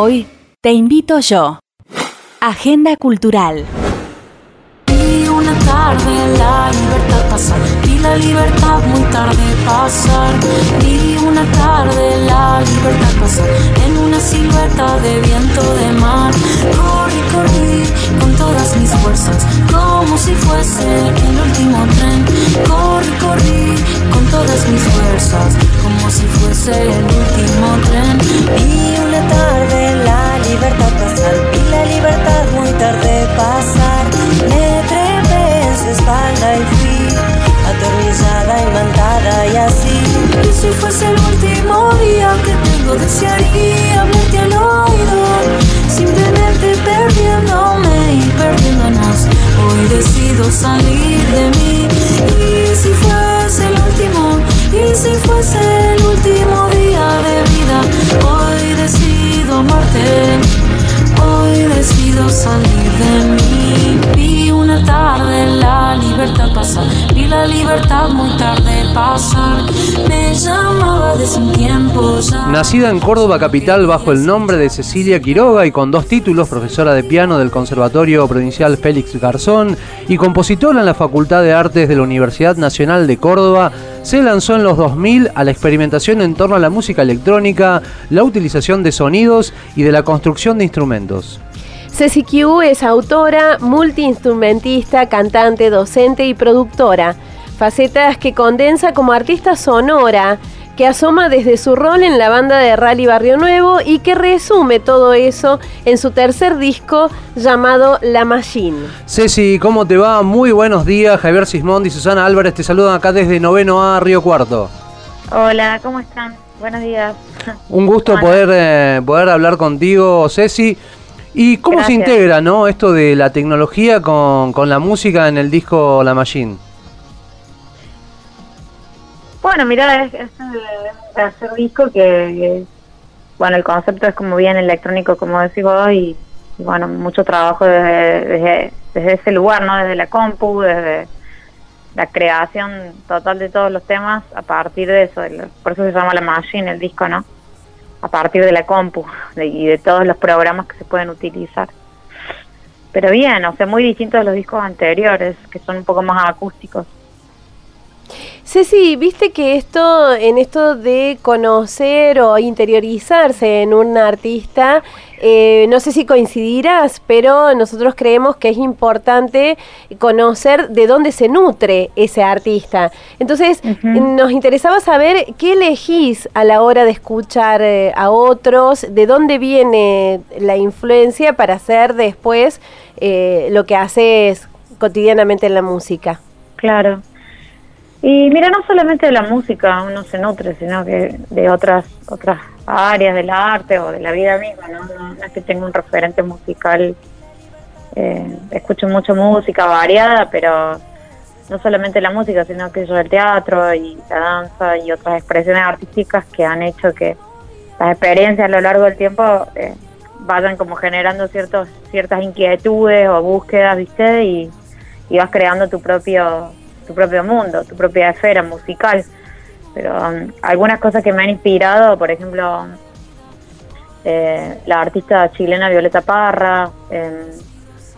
Hoy te invito yo. Agenda Cultural. Y una tarde la libertad pasar y la libertad muy tarde pasar y una tarde la libertad pasar en una silueta de viento de mar corrí corrí con todas mis fuerzas como si fuese el último tren corrí corrí con todas mis fuerzas como si fuese el desearía al oído, simplemente perdiéndome y perdiéndonos. Hoy decido salir de mí. Y si fuese el último, y si fuese el último día de vida, hoy decido amarte. Hoy decido salir de mí. Vi una tarde la libertad pasar. La libertad muy tarde pasar. Me llamaba desde un tiempo ya. Nacida en Córdoba capital bajo el nombre de Cecilia Quiroga y con dos títulos, profesora de piano del Conservatorio Provincial Félix Garzón y compositora en la Facultad de Artes de la Universidad Nacional de Córdoba, se lanzó en los 2000 a la experimentación en torno a la música electrónica, la utilización de sonidos y de la construcción de instrumentos. Ceci Q es autora, multiinstrumentista, cantante, docente y productora. Facetas que condensa como artista sonora, que asoma desde su rol en la banda de Rally Barrio Nuevo y que resume todo eso en su tercer disco llamado La Machine. Ceci, ¿cómo te va? Muy buenos días. Javier Sismondi y Susana Álvarez te saludan acá desde Noveno A Río Cuarto. Hola, ¿cómo están? Buenos días. Un gusto poder, eh, poder hablar contigo, Ceci. ¿Y cómo se integra no esto de la tecnología con, con la música en el disco La Machine? Bueno, mira, es, es el tercer disco que, que, bueno, el concepto es como bien electrónico, como decís vos, y, y, bueno, mucho trabajo desde, desde, desde ese lugar, ¿no? Desde la compu, desde la creación total de todos los temas a partir de eso, por eso se llama La Machine, el disco, ¿no? A partir de la compu de- y de todos los programas que se pueden utilizar. Pero bien, o sea, muy distintos a los discos anteriores, que son un poco más acústicos. Ceci, viste que esto, en esto de conocer o interiorizarse en un artista, eh, no sé si coincidirás, pero nosotros creemos que es importante conocer de dónde se nutre ese artista. Entonces, nos interesaba saber qué elegís a la hora de escuchar eh, a otros, de dónde viene la influencia para hacer después eh, lo que haces cotidianamente en la música. Claro. Y mira, no solamente de la música uno se nutre, sino que de otras otras áreas del arte o de la vida misma, ¿no? No, no es que tenga un referente musical. Eh, escucho mucha música variada, pero no solamente la música, sino que yo el teatro y la danza y otras expresiones artísticas que han hecho que las experiencias a lo largo del tiempo eh, vayan como generando ciertos ciertas inquietudes o búsquedas, ¿viste? Y, y vas creando tu propio tu propio mundo, tu propia esfera musical. Pero um, algunas cosas que me han inspirado, por ejemplo, eh, la artista chilena Violeta Parra, eh,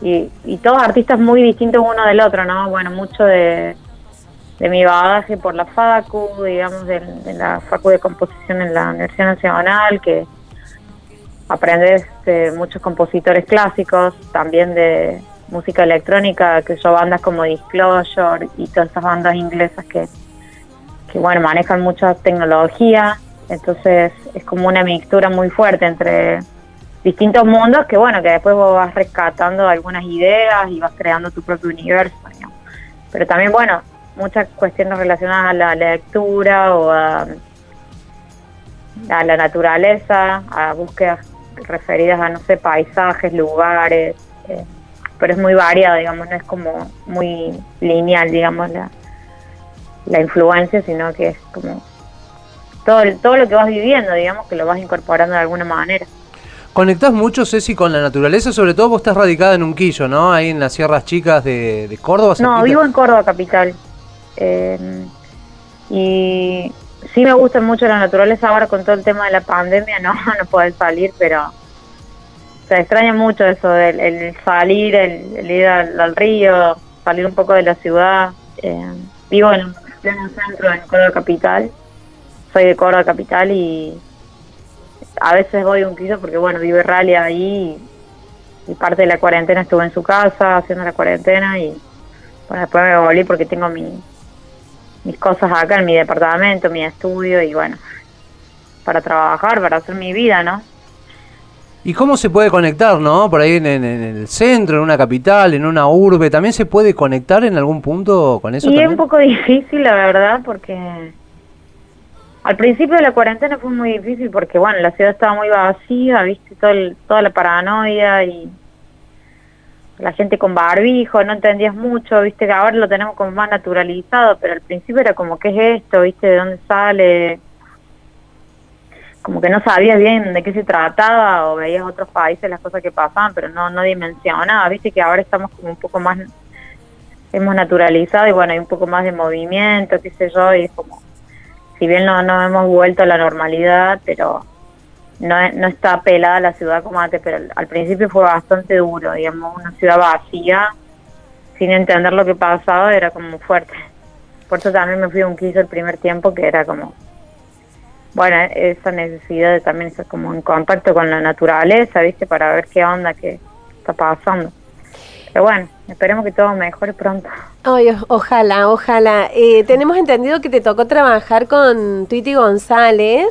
y, todos artistas muy distintos uno del otro, ¿no? Bueno, mucho de, mi bagaje por la FACU, digamos, de, la FACU de composición en la Universidad Nacional, que aprendes de muchos compositores clásicos, también de música electrónica, que son bandas como Disclosure y todas esas bandas inglesas que, que bueno, manejan mucha tecnología, entonces es como una mixtura muy fuerte entre distintos mundos que bueno, que después vos vas rescatando algunas ideas y vas creando tu propio universo, digamos. Pero también, bueno, muchas cuestiones relacionadas a la lectura o a, a la naturaleza, a búsquedas referidas a, no sé, paisajes, lugares, eh, pero es muy variado, digamos, no es como muy lineal, digamos, la, la influencia, sino que es como todo, todo lo que vas viviendo, digamos, que lo vas incorporando de alguna manera. ¿Conectás mucho, Ceci, con la naturaleza? Sobre todo vos estás radicada en Unquillo, ¿no? Ahí en las Sierras Chicas de, de Córdoba. No, cerquita. vivo en Córdoba capital. Eh, y sí me gusta mucho la naturaleza ahora con todo el tema de la pandemia, no, no poder salir, pero se extraña mucho eso, el salir, el, ir al, río, salir un poco de la ciudad. Eh, vivo en pleno centro, en Córdoba Capital. Soy de Córdoba Capital y a veces voy un piso porque, bueno, vive Rally ahí y, parte de la cuarentena estuve en su casa haciendo la cuarentena y, bueno, después me volví porque tengo mi, mis cosas acá en mi departamento, mi estudio y, bueno, para trabajar, para hacer mi vida, ¿no? ¿Y cómo se puede conectar, no? Por ahí en, el centro, en una capital, en una urbe, ¿también se puede conectar en algún punto con eso? Y es un poco difícil, la verdad, porque al principio de la cuarentena fue muy difícil porque, bueno, la ciudad estaba muy vacía, viste, Todo toda la paranoia y la gente con barbijo, no entendías mucho, viste, que ahora lo tenemos como más naturalizado, pero al principio era como, ¿qué es esto? ¿Viste? ¿De dónde sale? Como que no sabías bien de qué se trataba o veías otros países las cosas que pasaban, pero no, no dimensionaba, viste que ahora estamos como un poco más, hemos naturalizado y bueno, hay un poco más de movimiento, qué sé yo, y es como si bien no, no hemos vuelto a la normalidad, pero no, no está pelada la ciudad como antes, pero al, principio fue bastante duro, digamos, una ciudad vacía, sin entender lo que pasaba, era como fuerte. Por eso también me fui a un quiso el primer tiempo, que era como, bueno, esa necesidad de también estar como en contacto con la naturaleza, ¿viste? Para ver qué onda, qué está pasando. Pero bueno, esperemos que todo mejore pronto. Ay, ojalá, ojalá. Eh, tenemos entendido que te tocó trabajar con Twitty González.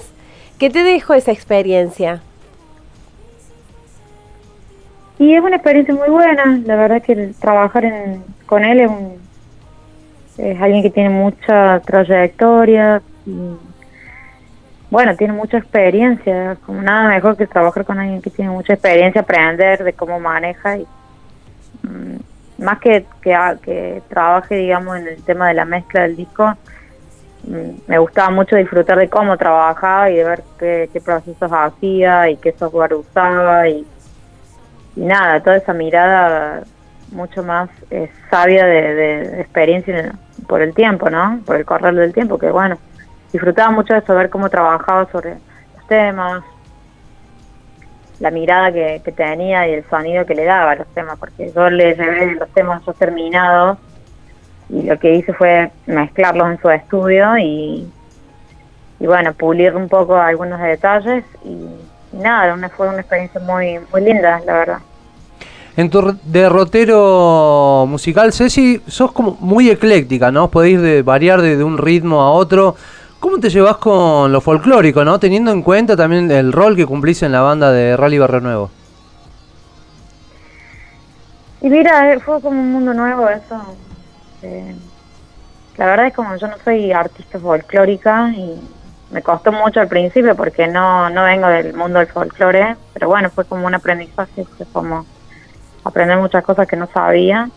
¿Qué te dejó esa experiencia? Y es una experiencia muy buena. La verdad que trabajar con él es, es alguien que tiene mucha trayectoria. Bueno, tiene mucha experiencia. Como nada mejor que trabajar con alguien que tiene mucha experiencia, aprender de cómo maneja y Mm, más que, que, trabaje, digamos, en el tema de la mezcla del disco, mm, me gustaba mucho disfrutar de cómo trabajaba y de ver qué, procesos hacía y qué software usaba y, nada, toda esa mirada mucho más eh, sabia de, experiencia por el tiempo, ¿no? Por el correr del tiempo, que bueno, disfrutaba mucho de saber cómo trabajaba sobre los temas, la mirada que, tenía y el sonido que le daba a los temas, porque yo le llevé los temas ya terminados y lo que hice fue mezclarlos en su estudio y, bueno, pulir un poco algunos detalles y, nada, una, fue una experiencia muy, muy linda, la verdad. En tu derrotero musical, Ceci, sos como muy ecléctica, ¿no? Podéis de, variar de un ritmo a otro. ¿Cómo te llevas con lo folclórico, no? Teniendo en cuenta también el rol que cumplís en la banda de Rally Barrio Nuevo. Y mira, eh, fue como un mundo nuevo eso. Eh, la verdad es como yo no soy artista folclórica y me costó mucho al principio porque no, no vengo del mundo del folclore, pero bueno, fue como un aprendizaje, fue como aprender muchas cosas que no sabía.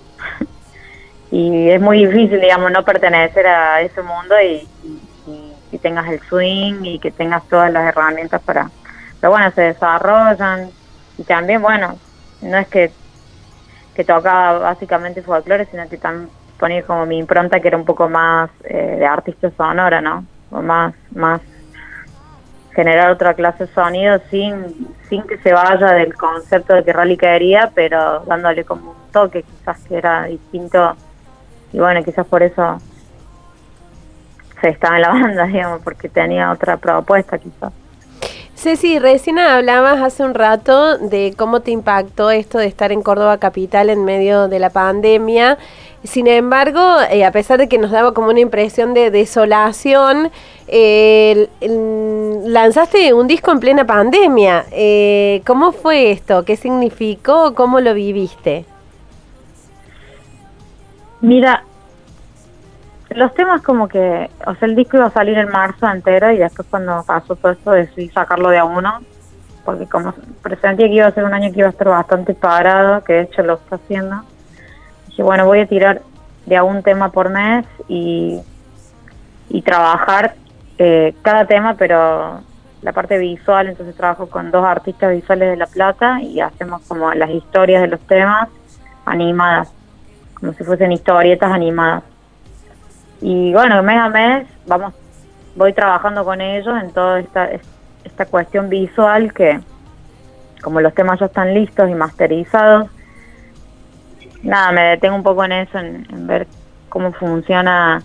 y es muy difícil, digamos, no pertenecer a ese mundo y y tengas el swing y que tengas todas las herramientas para... Pero bueno, se desarrollan y también, bueno, no es que, que tocaba básicamente folclore, sino que también ponía como mi impronta que era un poco más eh, de artista sonora, ¿no? O más, más generar otra clase de sonido sin, sin que se vaya del concepto de que Rally quería, pero dándole como un toque quizás que era distinto y bueno, quizás por eso estaba en la banda, digamos, porque tenía otra propuesta quizás. Ceci, recién hablabas hace un rato de cómo te impactó esto de estar en Córdoba Capital en medio de la pandemia. Sin embargo, eh, a pesar de que nos daba como una impresión de desolación, lanzaste un disco en plena pandemia. Eh, ¿Cómo fue esto? ¿Qué significó? ¿Cómo lo viviste? Mira, los temas como que, o sea, el disco iba a salir en marzo entero y después cuando pasó todo esto decidí sacarlo de a uno, porque como presentía que iba a ser un año que iba a estar bastante parado, que de hecho lo está haciendo, dije, bueno, voy a tirar de a un tema por mes y, y trabajar eh, cada tema, pero la parte visual, entonces trabajo con dos artistas visuales de La Plata y hacemos como las historias de los temas animadas, como si fuesen historietas animadas. Y bueno, mes a mes vamos, voy trabajando con ellos en toda esta, esta cuestión visual que, como los temas ya están listos y masterizados, nada, me detengo un poco en eso, en, ver cómo funciona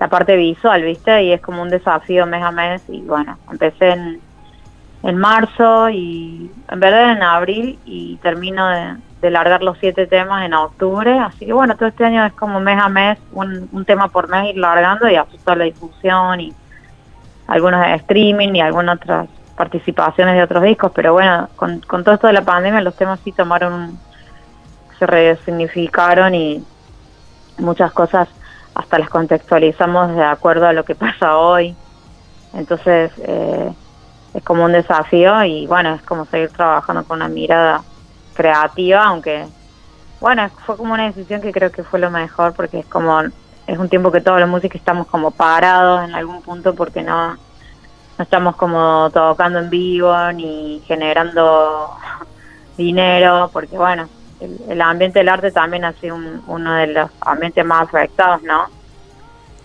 la parte visual, ¿viste? Y es como un desafío mes a mes y bueno, empecé en, en marzo y en verdad en abril y termino de, largar los siete temas en octubre, así que bueno, todo este año es como mes a mes, un, un tema por mes ir largando y ajustar la difusión y algunos de streaming y algunas otras participaciones de otros discos, pero bueno, con, con todo esto de la pandemia los temas sí tomaron se resignificaron y muchas cosas hasta las contextualizamos de acuerdo a lo que pasa hoy. Entonces eh, es como un desafío y bueno, es como seguir trabajando con una mirada creativa, aunque bueno, fue como una decisión que creo que fue lo mejor porque es como, es un tiempo que todos los músicos estamos como parados en algún punto porque no, no estamos como tocando en vivo ni generando dinero, porque bueno, el, ambiente del arte también ha sido uno de los ambientes más afectados, ¿no?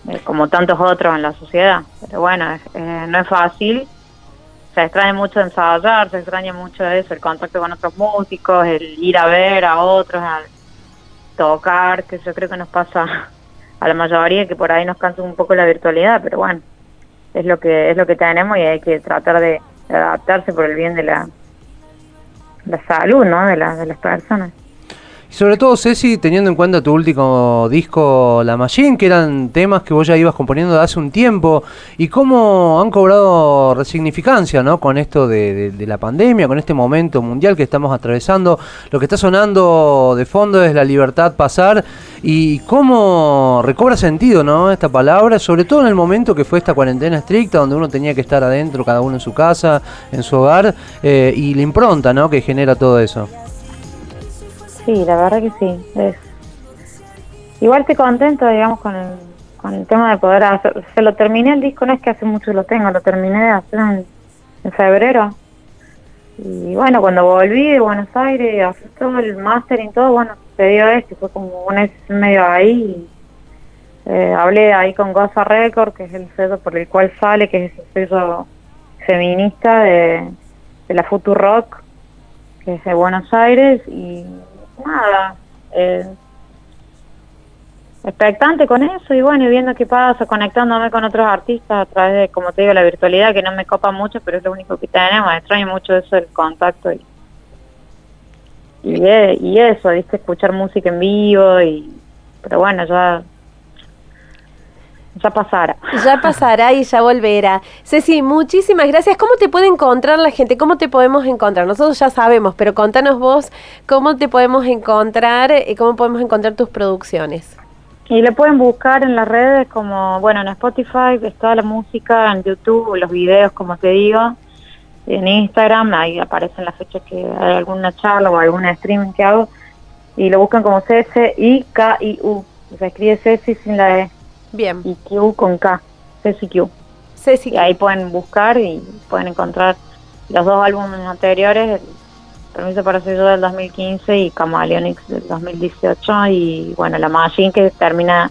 Eh, como tantos otros en la sociedad. Pero bueno, eh, no es fácil. Se extraña mucho ensayar, se extraña mucho eso, el contacto con otros músicos, el ir a ver a otros, al tocar, que yo creo que nos pasa a la mayoría, que por ahí nos cansa un poco la virtualidad, pero bueno, es lo que es lo que tenemos y hay que tratar de adaptarse por el bien de la, la salud, ¿no? De, la, de las personas. Y sobre todo, Ceci, teniendo en cuenta tu último disco, La Machine, que eran temas que vos ya ibas componiendo hace un tiempo, y cómo han cobrado resignificancia ¿no? con esto de, la pandemia, con este momento mundial que estamos atravesando. Lo que está sonando de fondo es la libertad pasar, y cómo recobra sentido ¿no? esta palabra, sobre todo en el momento que fue esta cuarentena estricta, donde uno tenía que estar adentro, cada uno en su casa, en su hogar, eh, y la impronta ¿no? que genera todo eso. Sí, la verdad que sí. Igual estoy contento, digamos, con el, con el tema de poder hacer. Se lo terminé el disco, no es que hace mucho lo tengo, lo terminé de en, febrero. Y bueno, cuando volví de Buenos Aires, hacer todo el máster y todo, bueno, se dio esto, fue como un mes medio ahí. Eh, hablé ahí con Goza Record, que es el sello por el cual sale, que es el sello feminista de, de la Future Rock, que es de Buenos Aires, y nada, eh, expectante con eso y bueno, y viendo qué pasa, conectándome con otros artistas a través de, como te digo, la virtualidad, que no me copa mucho, pero es lo único que tenemos, extraño mucho eso del contacto y, y, y eso, viste, escuchar música en vivo y, pero bueno, ya ya pasará. Ya pasará y ya volverá. Ceci, muchísimas gracias. ¿Cómo te puede encontrar la gente? ¿Cómo te podemos encontrar? Nosotros ya sabemos, pero contanos vos cómo te podemos encontrar y eh, cómo podemos encontrar tus producciones. Y le pueden buscar en las redes como, bueno, en Spotify está la música, en YouTube, los videos, como te digo, en Instagram, ahí aparecen las fechas que hay alguna charla o algún streaming que hago, y lo buscan como C-S-I-K-I-U, se escribe Ceci sin la E. Bien. Y Q con K, CCQ. CCQ. Y ahí pueden buscar y pueden encontrar los dos álbumes anteriores, Permiso para ser yo del 2015 y Camaleonix del 2018 y bueno, la Machine que termina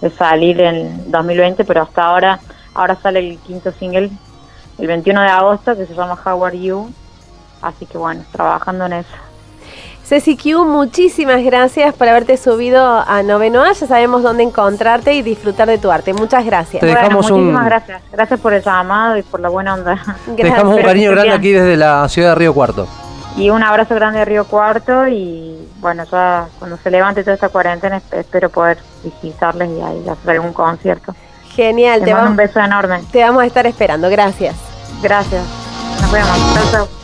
de salir en 2020, pero hasta ahora, ahora sale el quinto single el 21 de agosto que se llama How Are You, así que bueno, trabajando en eso. Ceci Q, muchísimas gracias por haberte subido a Noveno Ya sabemos dónde encontrarte y disfrutar de tu arte. Muchas gracias. muchísimas gracias. Gracias por el llamado y por la buena onda. Te dejamos un cariño grande aquí desde la ciudad de Río Cuarto. Y un abrazo grande de Río Cuarto y bueno, ya cuando se levante toda esta cuarentena espero poder visitarles y hacer algún concierto. Genial. te mando un beso enorme. Te vamos a estar esperando. Gracias. Gracias. Nos vemos. Chao.